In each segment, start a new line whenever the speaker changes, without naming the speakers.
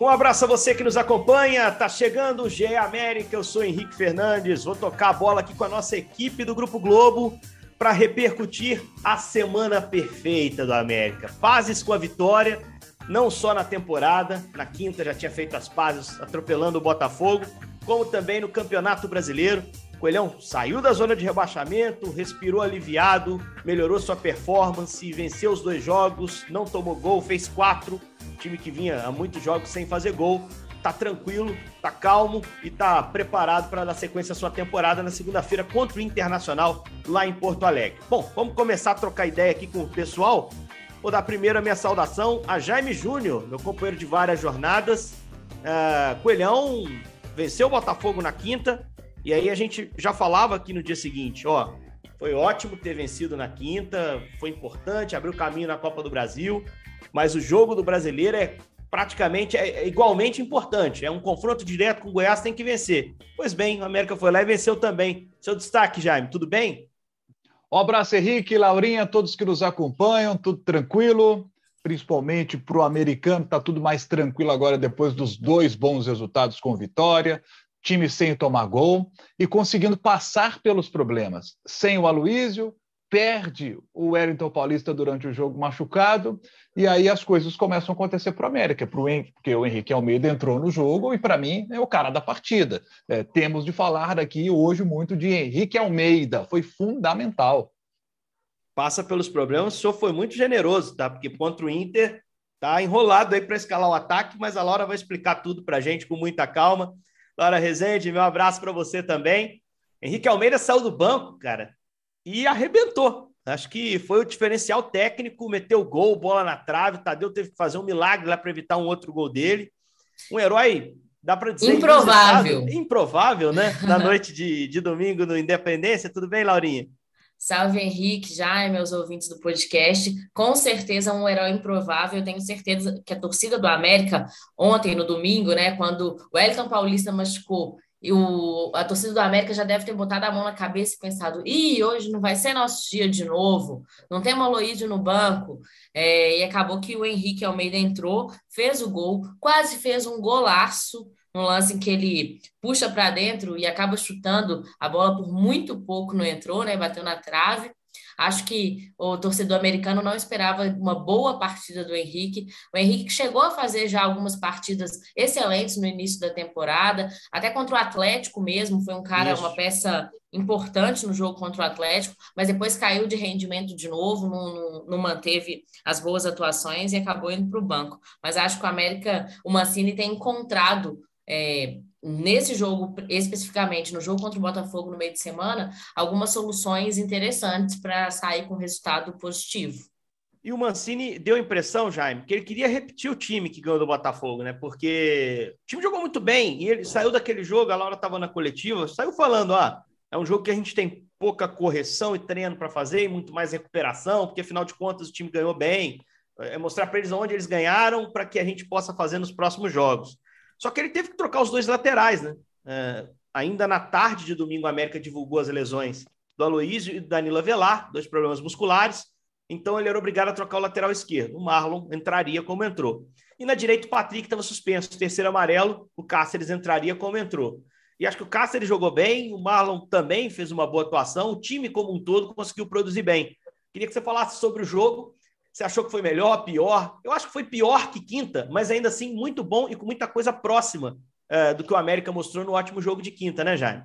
Um abraço a você que nos acompanha. Tá chegando o GE América. Eu sou Henrique Fernandes. Vou tocar a bola aqui com a nossa equipe do Grupo Globo para repercutir a semana perfeita do América. Pazes com a vitória, não só na temporada, na quinta já tinha feito as pazes atropelando o Botafogo, como também no Campeonato Brasileiro. Coelhão saiu da zona de rebaixamento, respirou aliviado, melhorou sua performance, venceu os dois jogos, não tomou gol, fez quatro time que vinha há muitos jogos sem fazer gol, tá tranquilo, tá calmo e tá preparado para dar sequência à sua temporada na segunda-feira contra o Internacional lá em Porto Alegre. Bom, vamos começar a trocar ideia aqui com o pessoal. Vou dar primeiro a minha saudação a Jaime Júnior, meu companheiro de várias jornadas. Uh, Coelhão venceu o Botafogo na quinta, e aí a gente já falava aqui no dia seguinte, ó, foi ótimo ter vencido na quinta, foi importante, abriu caminho na Copa do Brasil mas o jogo do brasileiro é praticamente é, é igualmente importante. É um confronto direto com o Goiás, tem que vencer. Pois bem, o América foi lá e venceu também. Seu destaque, Jaime, tudo bem?
Um abraço, Henrique, Laurinha, todos que nos acompanham, tudo tranquilo, principalmente para o americano, está tudo mais tranquilo agora depois dos dois bons resultados com vitória, time sem tomar gol e conseguindo passar pelos problemas. Sem o Aloísio, perde o Wellington Paulista durante o jogo machucado, e aí as coisas começam a acontecer para o América, porque o Henrique Almeida entrou no jogo e, para mim, é o cara da partida. É, temos de falar daqui hoje muito de Henrique Almeida, foi fundamental.
Passa pelos problemas, o senhor foi muito generoso, tá? Porque contra o Inter tá enrolado aí para escalar o ataque, mas a Laura vai explicar tudo para a gente com muita calma. Laura Rezende, meu abraço para você também. Henrique Almeida saiu do banco, cara, e arrebentou. Acho que foi o diferencial técnico, meteu gol, bola na trave, Tadeu teve que fazer um milagre lá para evitar um outro gol dele. Um herói, dá para dizer...
Improvável.
Improvável, né? Na noite de, de domingo no Independência. Tudo bem, Laurinha?
Salve Henrique, já meus ouvintes do podcast. Com certeza um herói improvável. Eu tenho certeza que a torcida do América, ontem, no domingo, né, quando o Elton Paulista machucou e o, a torcida do América já deve ter botado a mão na cabeça e pensado: ih, hoje não vai ser nosso dia de novo, não tem Aloísio no banco. É, e acabou que o Henrique Almeida entrou, fez o gol, quase fez um golaço, um lance em que ele puxa para dentro e acaba chutando a bola por muito pouco, não entrou, né? Bateu na trave. Acho que o torcedor americano não esperava uma boa partida do Henrique. O Henrique chegou a fazer já algumas partidas excelentes no início da temporada, até contra o Atlético mesmo, foi um cara, Isso. uma peça importante no jogo contra o Atlético, mas depois caiu de rendimento de novo, não, não, não manteve as boas atuações e acabou indo para o banco. Mas acho que o América, o Mancini tem encontrado é, nesse jogo, especificamente no jogo contra o Botafogo no meio de semana, algumas soluções interessantes para sair com resultado positivo.
E o Mancini deu a impressão, Jaime, que ele queria repetir o time que ganhou do Botafogo, né? Porque o time jogou muito bem e ele saiu daquele jogo, a Laura estava na coletiva, saiu falando: ah, é um jogo que a gente tem pouca correção e treino para fazer e muito mais recuperação, porque afinal de contas o time ganhou bem. É mostrar para eles onde eles ganharam para que a gente possa fazer nos próximos jogos. Só que ele teve que trocar os dois laterais, né? É, ainda na tarde de domingo, a América divulgou as lesões do Aloísio e do Danilo Avelar, dois problemas musculares. Então ele era obrigado a trocar o lateral esquerdo. O Marlon entraria como entrou. E na direita, o Patrick estava suspenso, terceiro amarelo. O Cáceres entraria como entrou. E acho que o Cáceres jogou bem, o Marlon também fez uma boa atuação. O time como um todo conseguiu produzir bem. Queria que você falasse sobre o jogo você achou que foi melhor, pior? Eu acho que foi pior que quinta, mas ainda assim muito bom e com muita coisa próxima é, do que o América mostrou no ótimo jogo de quinta, né, Jaime?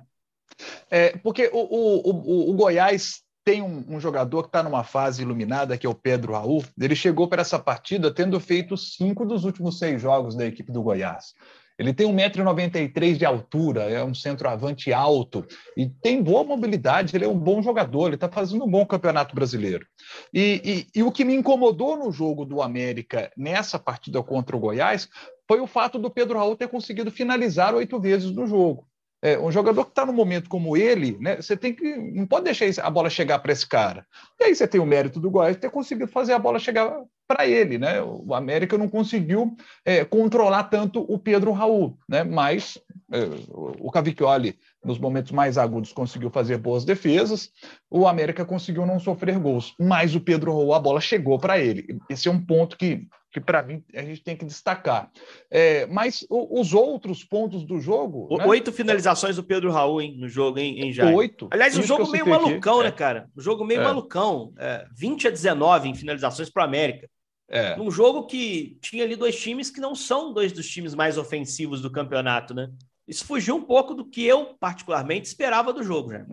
É, porque o, o, o, o Goiás tem um, um, jogador que está numa fase iluminada, que é o Pedro Raul. Ele chegou para essa partida tendo feito cinco dos últimos seis jogos da equipe do Goiás. Ele tem 1,93m de altura, é um centroavante alto e tem boa mobilidade. Ele é um bom jogador, ele está fazendo um bom campeonato brasileiro. E, e, e o que me incomodou no jogo do América nessa partida contra o Goiás foi o fato do Pedro Raul ter conseguido finalizar oito vezes no jogo. É, um jogador que está num momento como ele, né, você tem que. Não pode deixar a bola chegar para esse cara. E aí você tem o mérito do Goiás ter conseguido fazer a bola chegar para ele, né? O América não conseguiu é, controlar tanto o Pedro Raul, né? Mas o Cavicchioli, nos momentos mais agudos, conseguiu fazer boas defesas. O América conseguiu não sofrer gols, mas o Pedro Raul, a bola chegou para ele. Esse é um ponto que que para mim a gente tem que destacar. É, mas o, os outros pontos do jogo.
Né? Oito finalizações do Pedro Raul hein, no jogo, hein, em Jair.
Oito.
Aliás, um jogo meio malucão, aqui. né, cara? Um jogo meio é. malucão. É, 20 a 19 em finalizações para o América. É. Num jogo que tinha ali dois times que não são dois dos times mais ofensivos do campeonato, né? Isso fugiu um pouco do que eu, particularmente, esperava do jogo, né?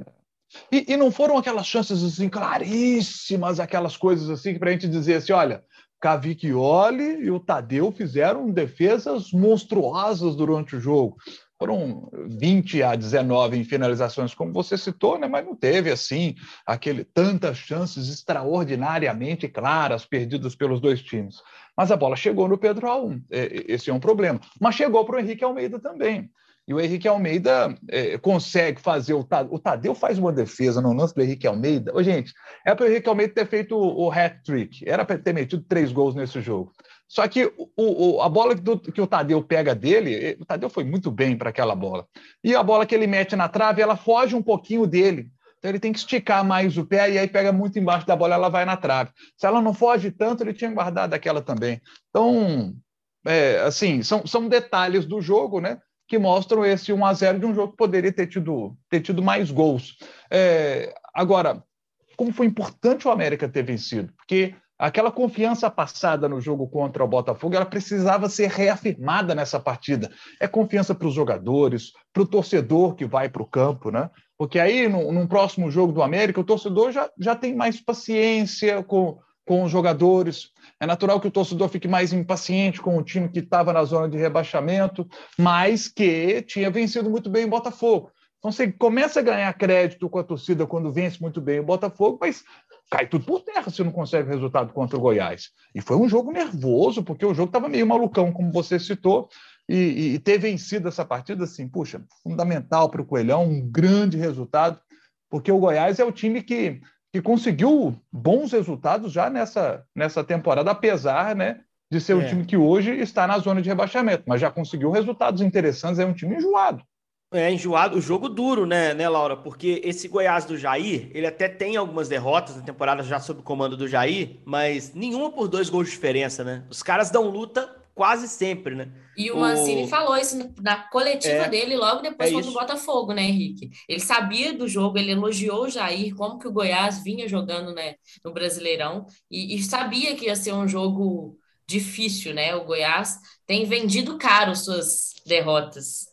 E, e não foram aquelas chances assim claríssimas, aquelas coisas assim para a gente dizer assim, olha, Cavicchioli e o Tadeu fizeram defesas monstruosas durante o jogo. Foram 20 a 19 em finalizações, como você citou, né? mas não teve assim aquele tantas chances extraordinariamente claras perdidas pelos dois times. Mas a bola chegou no Pedro Raul, é, esse é um problema. Mas chegou para o Henrique Almeida também. E o Henrique Almeida é, consegue fazer. O Tadeu, o Tadeu faz uma defesa no lance do Henrique Almeida. Ô, gente, é para o Henrique Almeida ter feito o, o hat-trick. Era para ter metido três gols nesse jogo. Só que o, o, a bola que, que, o Tadeu pega dele, o Tadeu foi muito bem para aquela bola. E a bola que ele mete na trave, ela foge um pouquinho dele. Então ele tem que esticar mais o pé e aí pega muito embaixo da bola, ela vai na trave. Se ela não foge tanto, ele tinha guardado aquela também. Então, é, assim, são, são detalhes do jogo, né? Que mostram esse 1 a 0 de um jogo que poderia ter tido, ter tido mais gols. É, agora, como foi importante o América ter vencido, porque aquela confiança passada no jogo contra o Botafogo, ela precisava ser reafirmada nessa partida. É confiança para os jogadores, para o torcedor que vai para o campo, né? Porque aí, no, num próximo jogo do América, o torcedor já, já tem mais paciência com, com os jogadores. É natural que o torcedor fique mais impaciente com o time que estava na zona de rebaixamento, mas que tinha vencido muito bem o Botafogo. Então você começa a ganhar crédito com a torcida quando vence muito bem o Botafogo, mas cai tudo por terra se não consegue resultado contra o Goiás. E foi um jogo nervoso, porque o jogo estava meio malucão, como você citou, e, e ter vencido essa partida, assim, puxa, fundamental para o Coelhão, um grande resultado, porque o Goiás é o time que que conseguiu bons resultados já nessa, nessa temporada, apesar né, de ser o é. time que hoje está na zona de rebaixamento, mas já conseguiu resultados interessantes, é um time enjoado.
É, enjoado, o jogo duro, né, né, Laura? Porque esse Goiás do Jair, ele até tem algumas derrotas na temporada já sob o comando do Jair, mas nenhuma por dois gols de diferença, né? Os caras dão luta quase sempre, né?
E o Mancini o... falou isso na coletiva é, dele logo depois é contra o Botafogo, né, Henrique? Ele sabia do jogo, ele elogiou o Jair, como que o Goiás vinha jogando né, no Brasileirão, e, e sabia que ia ser um jogo difícil, né? O Goiás tem vendido caro suas derrotas.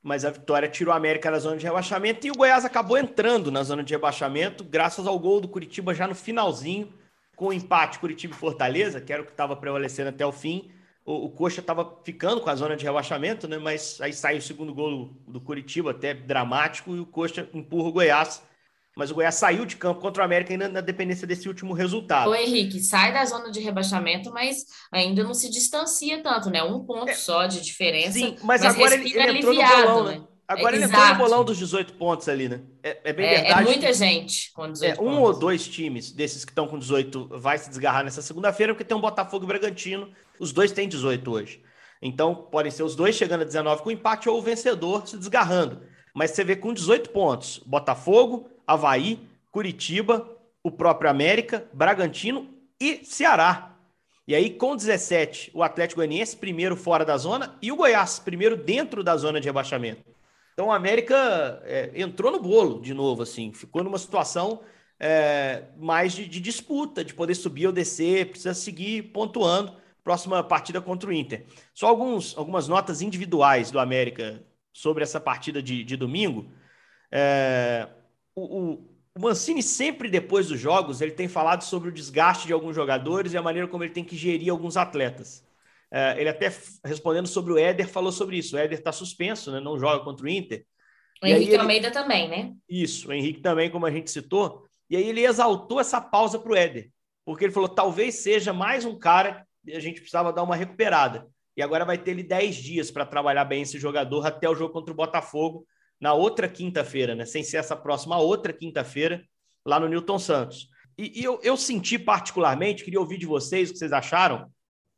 Mas a vitória tirou a América da zona de rebaixamento e o Goiás acabou entrando na zona de rebaixamento, graças ao gol do Curitiba já no finalzinho, com o empate Curitiba e Fortaleza, que era o que estava prevalecendo até o fim o, o Coxa estava ficando com a zona de rebaixamento, né? Mas aí sai o segundo gol do, do Curitiba, até dramático, e o Coxa empurra o Goiás. Mas o Goiás saiu de campo contra o América ainda na dependência desse último resultado.
O Henrique sai da zona de rebaixamento, mas ainda não se distancia tanto, né? Um ponto é, só de diferença. Sim,
mas, mas agora ele, ele entrou no bolão, né? né? Agora é, ele entrou no bolão dos 18 pontos ali, né?
É, é bem é, é verdade. É muita gente com 18
é, Um ou dois times desses que estão com 18 vai se desgarrar nessa segunda-feira, porque tem um Botafogo e Bragantino. Os dois têm 18 hoje. Então, podem ser os dois chegando a 19 com empate ou o vencedor se desgarrando. Mas você vê com 18 pontos: Botafogo, Havaí, Curitiba, o próprio América, Bragantino e Ceará. E aí, com 17, o Atlético Goianiense, primeiro fora da zona, e o Goiás, primeiro dentro da zona de rebaixamento. Então, o América é, entrou no bolo de novo, assim, ficou numa situação é, mais de, de, disputa, de poder subir ou descer, precisa seguir pontuando. Próxima partida contra o Inter. Só alguns, algumas notas individuais do América sobre essa partida de, de domingo. É, o, o, o Mancini sempre depois dos jogos ele tem falado sobre o desgaste de alguns jogadores e a maneira como ele tem que gerir alguns atletas. É, ele até respondendo sobre o Éder falou sobre isso. O Éder está suspenso, né? não joga contra o Inter.
O Henrique ele... Almeida também, né?
Isso, o Henrique também, como a gente citou. E aí ele exaltou essa pausa para o Éder, porque ele falou: talvez seja mais um cara a gente precisava dar uma recuperada. E agora vai ter ele 10 dias para trabalhar bem esse jogador até o jogo contra o Botafogo, na outra quinta-feira, né? Sem ser essa próxima, outra quinta-feira, lá no Newton Santos. E, e eu, eu, senti particularmente, queria ouvir de vocês o que vocês acharam,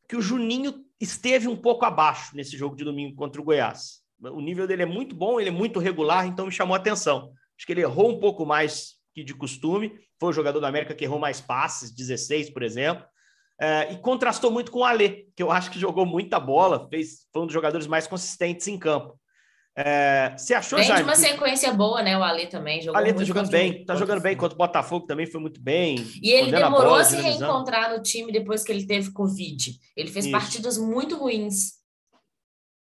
que o Juninho esteve um pouco abaixo nesse jogo de domingo contra o Goiás. O nível dele é muito bom, ele é muito regular, então me chamou a atenção. Acho que ele errou um pouco mais que de costume. Foi o jogador da América que errou mais passes, 16, por exemplo. É, e contrastou muito com o Alê, que eu acho que jogou muita bola, fez, foi um dos jogadores mais consistentes em campo. É, você achou,
Vem Jaime, de uma que... sequência boa, né? O Alê também jogou.
O Alê tá jogando bem, tá jogando bem contra o Botafogo também foi muito bem.
E ele demorou a, bola, a se reencontrar no time depois que ele teve Covid. Ele fez Isso. partidas muito ruins.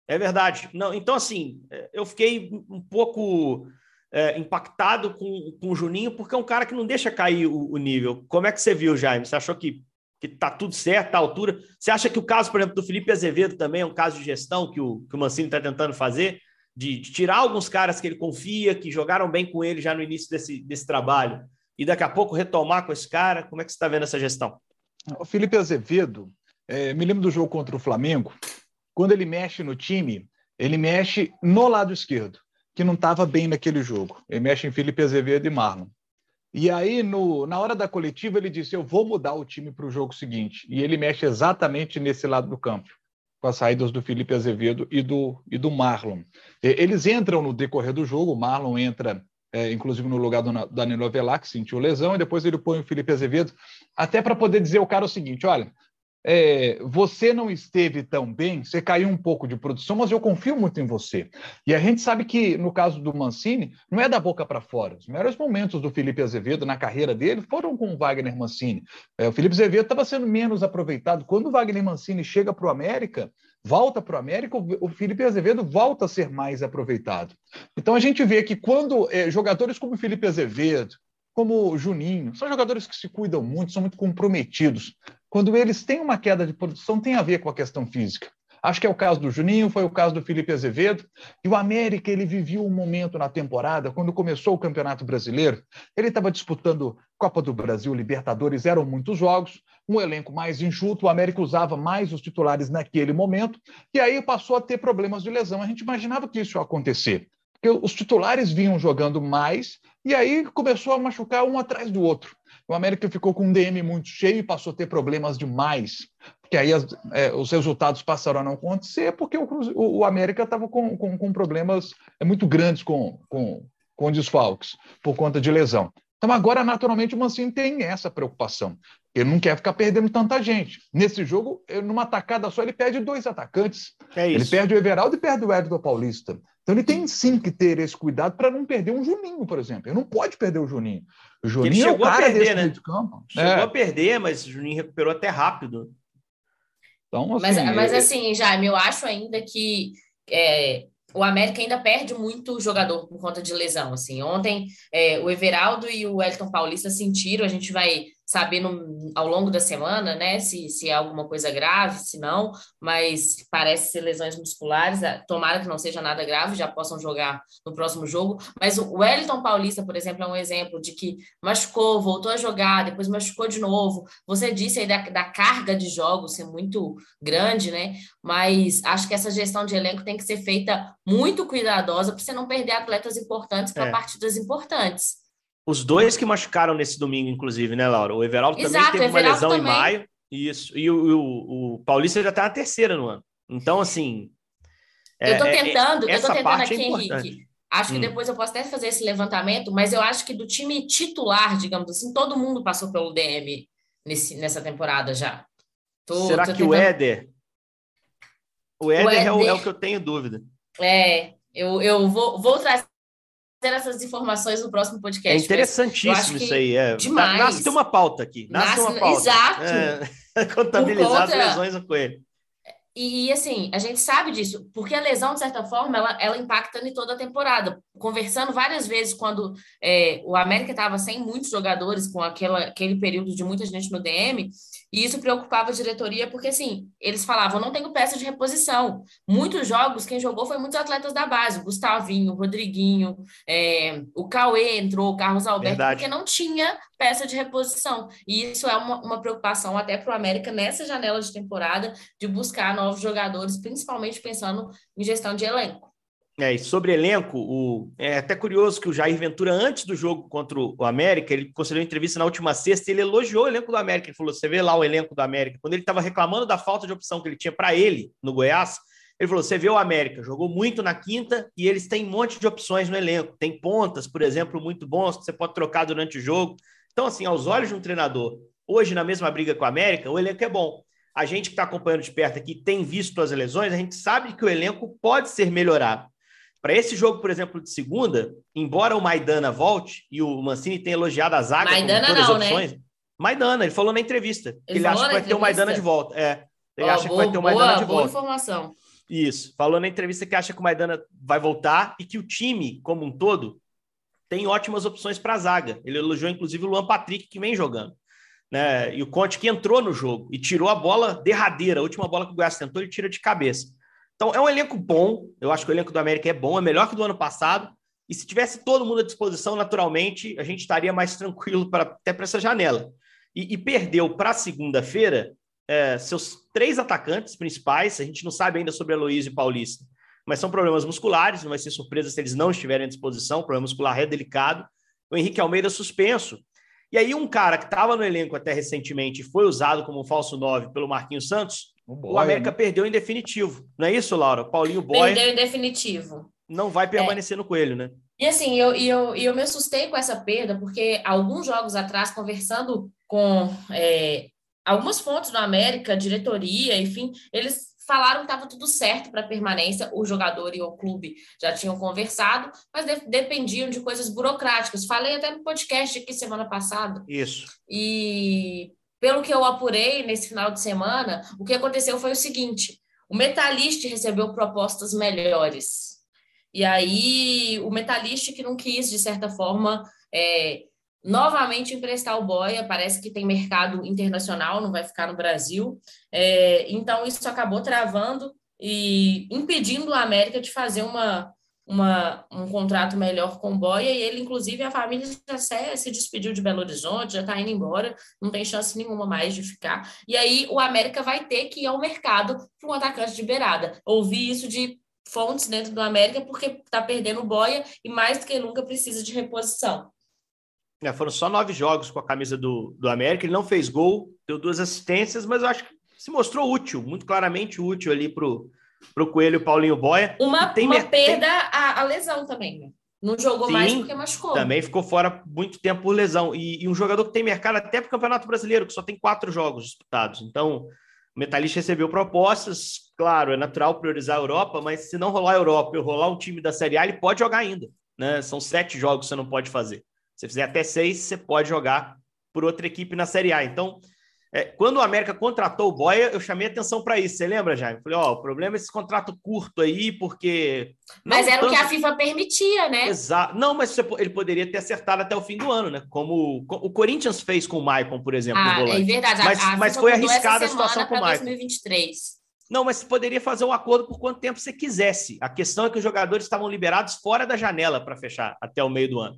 É verdade. Não, então, assim, é, eu fiquei um pouco é, impactado com, com o Juninho, porque é um cara que não deixa cair o, o, nível. Como é que você viu, Jaime? Você achou que, que tá tudo certo, a altura? Você acha que o caso, por exemplo, do Felipe Azevedo também é um caso de gestão que o, que o Mancini está tentando fazer? De, de, tirar alguns caras que ele confia, que jogaram bem com ele já no início desse, desse trabalho, e daqui a pouco retomar com esse cara? Como é que você está vendo essa gestão?
O Felipe Azevedo, é, me lembro do jogo contra o Flamengo, quando ele mexe no time, ele mexe no lado esquerdo, que não estava bem naquele jogo. Ele mexe em Felipe Azevedo e Marlon. E aí, no, na hora da coletiva, ele disse: Eu vou mudar o time para o jogo seguinte. E ele mexe exatamente nesse lado do campo, com as saídas do Felipe Azevedo e do, e do Marlon. Eles entram no decorrer do jogo, o Marlon entra, é, inclusive, no lugar do Danilo Avelar, que sentiu lesão, e depois ele põe o Felipe Azevedo, até para poder dizer ao cara o seguinte: olha, é, você não esteve tão bem, você caiu um pouco de produção, mas eu confio muito em você. E a gente sabe que, no caso do Mancini, não é da boca para fora. Os melhores momentos do Felipe Azevedo na carreira dele foram com o Wagner Mancini. É, o Felipe Azevedo estava sendo menos aproveitado. Quando o Wagner Mancini chega para o América, volta para o América, o Felipe Azevedo volta a ser mais aproveitado. Então a gente vê que quando é, jogadores como o Felipe Azevedo, como o Juninho, são jogadores que se cuidam muito, são muito comprometidos quando eles têm uma queda de produção, tem a ver com a questão física. Acho que é o caso do Juninho, foi o caso do Felipe Azevedo. E o América, ele vivia um momento na temporada, quando começou o Campeonato Brasileiro, ele estava disputando Copa do Brasil, Libertadores, eram muitos jogos, um elenco mais enxuto, o América usava mais os titulares naquele momento, e aí passou a ter problemas de lesão. A gente imaginava que isso ia acontecer, porque os titulares vinham jogando mais, e aí começou a machucar um atrás do outro. O América ficou com um DM muito cheio e passou a ter problemas demais. Porque aí as, é, os resultados passaram a não acontecer, porque o, o América estava com, com, com, problemas é, muito grandes com, com, com desfalques, por conta de lesão. Então, agora, naturalmente, o Mancini tem essa preocupação. Ele não quer ficar perdendo tanta gente. Nesse jogo, numa atacada só, ele perde dois atacantes. É ele perde o Everaldo e perde o Edson Paulista. Então ele tem sim que ter esse cuidado para não perder um Juninho, por exemplo. Ele não pode perder o Juninho. O Juninho
ele chegou
é o
cara a perder, né? de campo. Chegou é. a perder, mas o Juninho recuperou até rápido.
Então, assim, mas, mas assim, Jaime, eu acho ainda que é, o América ainda perde muito jogador por conta de lesão. Assim, ontem é, o Everaldo e o Elton Paulista sentiram. A gente vai saber no, ao longo da semana, né, se, se é alguma coisa grave, se não, mas parece ser lesões musculares, é, tomara que não seja nada grave, já possam jogar no próximo jogo, mas o Wellington Paulista, por exemplo, é um exemplo de que machucou, voltou a jogar, depois machucou de novo, você disse aí da, da carga de jogos ser muito grande, né, mas acho que essa gestão de elenco tem que ser feita muito cuidadosa para você não perder atletas importantes para é. partidas importantes.
Os dois que machucaram nesse domingo, inclusive, né, Laura? O Everaldo Exato, também teve uma lesão também. em maio. Isso. E o, o, o Paulista já está na terceira no ano. Então, assim.
É, eu estou é, tentando, é, eu tô tentando aqui, é Henrique. Acho que hum. depois eu posso até fazer esse levantamento, mas eu acho que do time titular, digamos assim, todo mundo passou pelo DM nesse, nessa temporada já.
Tô, Será tô que tentando... o Éder? O Éder, o Éder... É, o, é, o, que eu tenho dúvida.
É, eu, eu vou, vou trazer essas informações no próximo podcast.
É interessantíssimo isso aí. É.
Demais.
Nasce uma pauta aqui. Nasce, nasce uma pauta.
Exato.
É, contabilizar conta... as lesões do coelho.
E, assim, a gente sabe disso, porque a lesão, de certa forma, ela, ela impacta em toda a temporada. Conversando várias vezes, quando é, o América estava sem muitos jogadores, com aquela, aquele período de muita gente no DM, e isso preocupava a diretoria, porque assim, eles falavam, não tenho peça de reposição. Muitos jogos, quem jogou foi muitos atletas da base, o Gustavinho, o Rodriguinho, é, o Cauê entrou, o Carlos Alberto, Verdade. porque não tinha peça de reposição. E isso é uma, uma preocupação até para o América nessa janela de temporada de buscar novos jogadores, principalmente pensando em gestão de elenco.
É, sobre elenco, o, é até curioso que o Jair Ventura, antes do jogo contra o América, ele concedeu entrevista na última sexta e ele elogiou o elenco do América. Ele falou: você vê lá o elenco do América. Quando ele estava reclamando da falta de opção que ele tinha para ele no Goiás, ele falou: você vê o América, jogou muito na quinta e eles têm um monte de opções no elenco. Tem pontas, por exemplo, muito bons que você pode trocar durante o jogo. Então, assim, aos olhos de um treinador, hoje na mesma briga com o América, o elenco é bom. A gente que está acompanhando de perto aqui tem visto as lesões, a gente sabe que o elenco pode ser melhorado. Para esse jogo, por exemplo, de segunda, embora o Maidana volte e o Mancini tenha elogiado a zaga
Maidana
todas
não,
as opções,
né?
Maidana, ele falou na entrevista.
Ele
Ele, acha que vai ter o Maidana de volta. É, ele acha que vai ter o Maidana
boa,
de
boa
volta.
informação.
Isso. Falou na entrevista que acha que o Maidana vai voltar e que o time, como um todo, tem ótimas opções para a zaga. Ele elogiou, inclusive, o Luan Patrick, que vem jogando. Né? E o Conte, que entrou no jogo e tirou a bola derradeira, a última bola que o Goiás tentou, ele tira de cabeça. Então, é um elenco bom. Eu acho que o elenco do América é bom, é melhor que do ano passado. E se tivesse todo mundo à disposição, naturalmente, a gente estaria mais tranquilo pra, até para essa janela. E, e perdeu para segunda-feira é, seus três atacantes principais. A gente não sabe ainda sobre Aloysio e Paulista, mas são problemas musculares. Não vai ser surpresa se eles não estiverem à disposição. O problema muscular é delicado. O Henrique Almeida suspenso. E aí, um cara que estava no elenco até recentemente e foi usado como um falso 9 pelo Marquinhos Santos, o,
Boia,
o América
né?
perdeu em definitivo. Não é isso, Laura? Paulinho Boy
Perdeu em definitivo.
não vai permanecer no Coelho, né?
E assim, eu, e eu, e eu me assustei com essa perda, porque alguns jogos atrás, conversando com é, algumas fontes do América, diretoria, enfim, eles falaram que estava tudo certo para permanência, o jogador e o clube já tinham conversado, mas de- dependiam de coisas burocráticas. Falei até no podcast aqui semana passada.
Isso.
E pelo que eu apurei nesse final de semana, o que aconteceu foi o seguinte: o Metalist recebeu propostas melhores. E aí o Metalist que não quis, de certa forma, é, novamente emprestar o Boia, parece que tem mercado internacional, não vai ficar no Brasil. É, então isso acabou travando e impedindo o América de fazer uma, uma, um contrato melhor com o Boia, e ele, inclusive, a família já se, despediu de Belo Horizonte, já está indo embora, não tem chance nenhuma mais de ficar. E aí o América vai ter que ir ao mercado para um atacante de beirada. Ouvi isso de fontes dentro do América, porque está perdendo o Boia e mais do que nunca precisa de reposição.
É, foram só nove jogos com a camisa do, do América. Ele não fez gol, deu duas assistências, mas eu acho que se mostrou útil, muito claramente útil ali pro, pro Coelho e Paulinho Boia.
Uma,
Tem
uma perda a, a lesão também, né? Não jogou
Sim,
mais porque machucou.
Também ficou fora muito tempo por lesão. E, e um jogador que tem mercado até para o Campeonato Brasileiro, que só tem quatro jogos disputados. Então, o Metalista recebeu propostas. Claro, é natural priorizar a Europa, mas se não rolar a Europa e rolar um time da Série A, ele pode jogar ainda. Né? São sete jogos que você não pode fazer. Se você fizer até seis, você pode jogar por outra equipe na Série A. Então, é, quando o América contratou o Boia, eu chamei atenção para isso. Você lembra, Jaime? Falei, ó, o problema é esse contrato curto aí, porque.
Mas era o que
tanto-
a FIFA permitia, né?
Exato. Não, mas ele poderia ter acertado até o fim do ano, né? Como o Corinthians fez com o Maicon, por exemplo, no
Ah, é verdade. A-
Mas-
a
mas
FIFA
foi arriscada a situação com o Maicon.
2023.
Não, mas você poderia fazer um acordo por quanto tempo você quisesse. A questão é que os jogadores estavam liberados fora da janela para fechar até o meio do ano.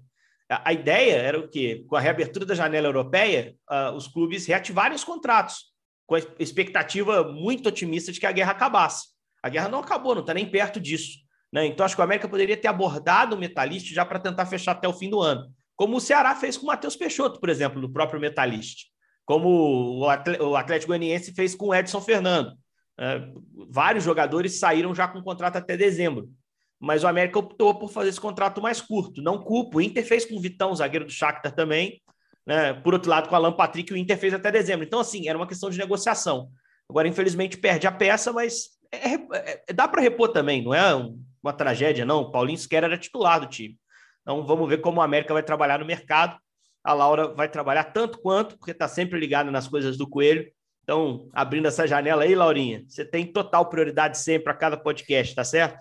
A, ideia era o quê? Com a reabertura da janela europeia, os clubes reativarem os contratos, com a expectativa muito otimista de que a guerra acabasse. A guerra não acabou, não está nem perto disso. Né? Então, acho que o América poderia ter abordado o Metalist já para tentar fechar até o fim do ano. Como o Ceará fez com o Matheus Peixoto, por exemplo, no próprio Metalist. Como o Atlético Goianiense fez com o Edson Fernando. É, vários jogadores saíram já com contrato até dezembro. Mas o América optou por fazer esse contrato mais curto. Não culpo. O Inter fez com o Vitão, zagueiro do Shakhtar também. Né? Por outro lado, com o Alan Patrick, o Inter fez até dezembro. Então, assim, era uma questão de negociação. Agora, infelizmente, perde a peça, mas é- é- é- dá para repor também. Não é um- uma tragédia, não. O Paulinho sequer era titular do time. Então, vamos ver como o América vai trabalhar no mercado. A Laura vai trabalhar tanto quanto, porque está sempre ligada nas coisas do Coelho. Então, abrindo essa janela aí, Laurinha, você tem total prioridade sempre a cada podcast, tá certo?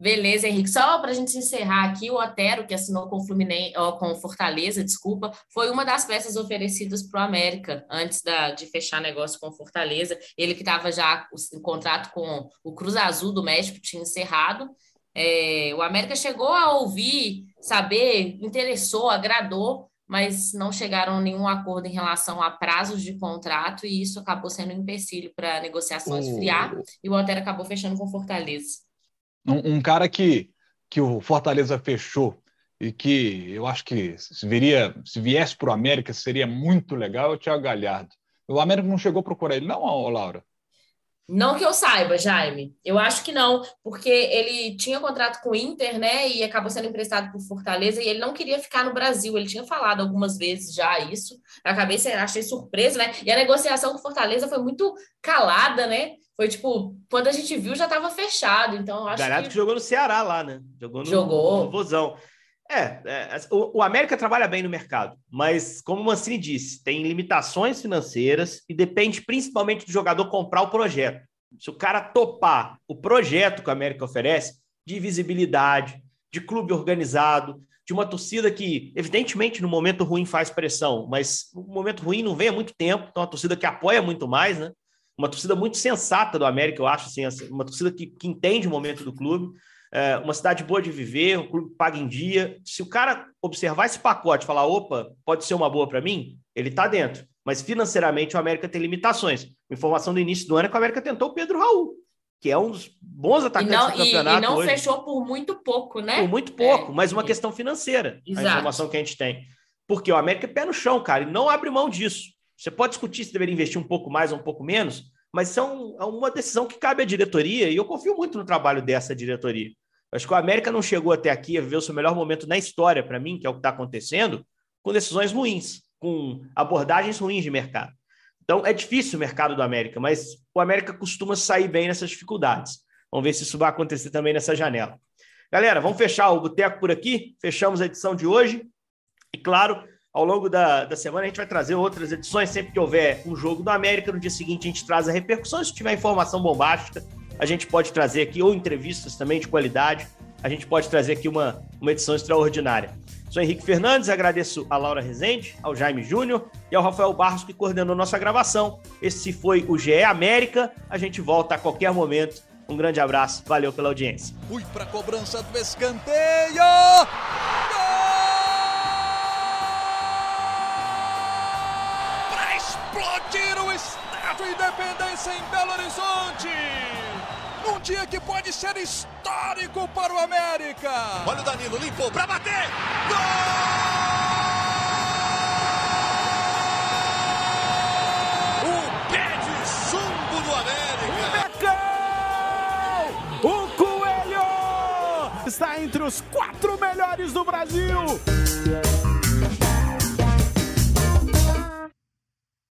Beleza, Henrique. Só para a gente encerrar aqui, o Otero, que assinou com o Fluminense, ó, com o Fortaleza, desculpa, foi uma das peças oferecidas para o América antes da, de fechar negócio com o Fortaleza. Ele que estava já em contrato com o Cruz Azul do México, tinha encerrado. É, o América chegou a ouvir, saber, interessou, agradou, mas não chegaram a nenhum acordo em relação a prazos de contrato, e isso acabou sendo um empecilho para a negociação esfriar, e o Otero acabou fechando com o Fortaleza.
Um, um cara que que o Fortaleza fechou e que eu acho que se, viria, se viesse para o América seria muito legal é o Thiago Galhardo. O América não chegou a procurar ele, não, Laura?
Não que eu saiba, Jaime. Eu acho que não, porque ele tinha contrato com o Inter, né? E acabou sendo emprestado por Fortaleza e ele não queria ficar no Brasil. Ele tinha falado algumas vezes já isso. Acabei achei surpresa, né? E a negociação com Fortaleza foi muito calada, né? Foi tipo, quando a gente viu já estava fechado. Então, acho
Galhardo que... que jogou no Ceará lá, né?
Jogou no, Jogou.
no Vozão. É, é o, o, América trabalha bem no mercado, mas como o Mancini disse, tem limitações financeiras e depende principalmente do jogador comprar o projeto. Se o cara topar o projeto que o América oferece, de visibilidade, de clube organizado, de uma torcida que, evidentemente, no momento ruim faz pressão, mas o momento ruim não vem há muito tempo, então uma torcida que apoia muito mais, né? Uma torcida muito sensata do América, eu acho, assim, uma torcida que, que entende o momento do clube é, uma cidade boa de viver, um clube paga em dia. Se o cara observar esse pacote e falar, opa, pode ser uma boa para mim, ele está dentro. Mas financeiramente o América tem limitações. A informação do início do ano é que o América tentou o Pedro Raul, que é um dos bons atacantes não, do campeonato.
E, e não
hoje.
fechou por muito pouco, né?
Por muito pouco, é, mas uma questão financeira, Exato. a informação que a gente tem. Porque o América é pé no chão, cara, e não abre mão disso. Você pode discutir se deveria investir um pouco mais ou um pouco menos, mas são, é uma decisão que cabe à diretoria, e eu confio muito no trabalho dessa diretoria. Acho que o América não chegou até aqui a viver o seu melhor momento na história, para mim, que é o que está acontecendo, com decisões ruins, com abordagens ruins de mercado. Então, é difícil o mercado do América, mas o América costuma sair bem nessas dificuldades. Vamos ver se isso vai acontecer também nessa janela. Galera, vamos fechar o Boteco por aqui. Fechamos a edição de hoje. E, claro, ao longo da, da semana a gente vai trazer outras edições. Sempre que houver um jogo do América, no dia seguinte a gente traz a repercussão. Se tiver informação bombástica, a gente pode trazer aqui, ou entrevistas também de qualidade, a gente pode trazer aqui uma, uma edição extraordinária. Sou Henrique Fernandes, agradeço a Laura Rezende, ao Jaime Júnior e ao Rafael Barros que coordenou nossa gravação. Esse foi o GE América. A gente volta a qualquer momento. Um grande abraço, valeu pela audiência.
Fui para a cobrança do escanteio. Independência em Belo Horizonte num dia que pode ser histórico para o América.
Olha o Danilo, limpou para bater. Gol! O pé de chumbo do América.
Becão! O Coelho está entre os quatro melhores do Brasil.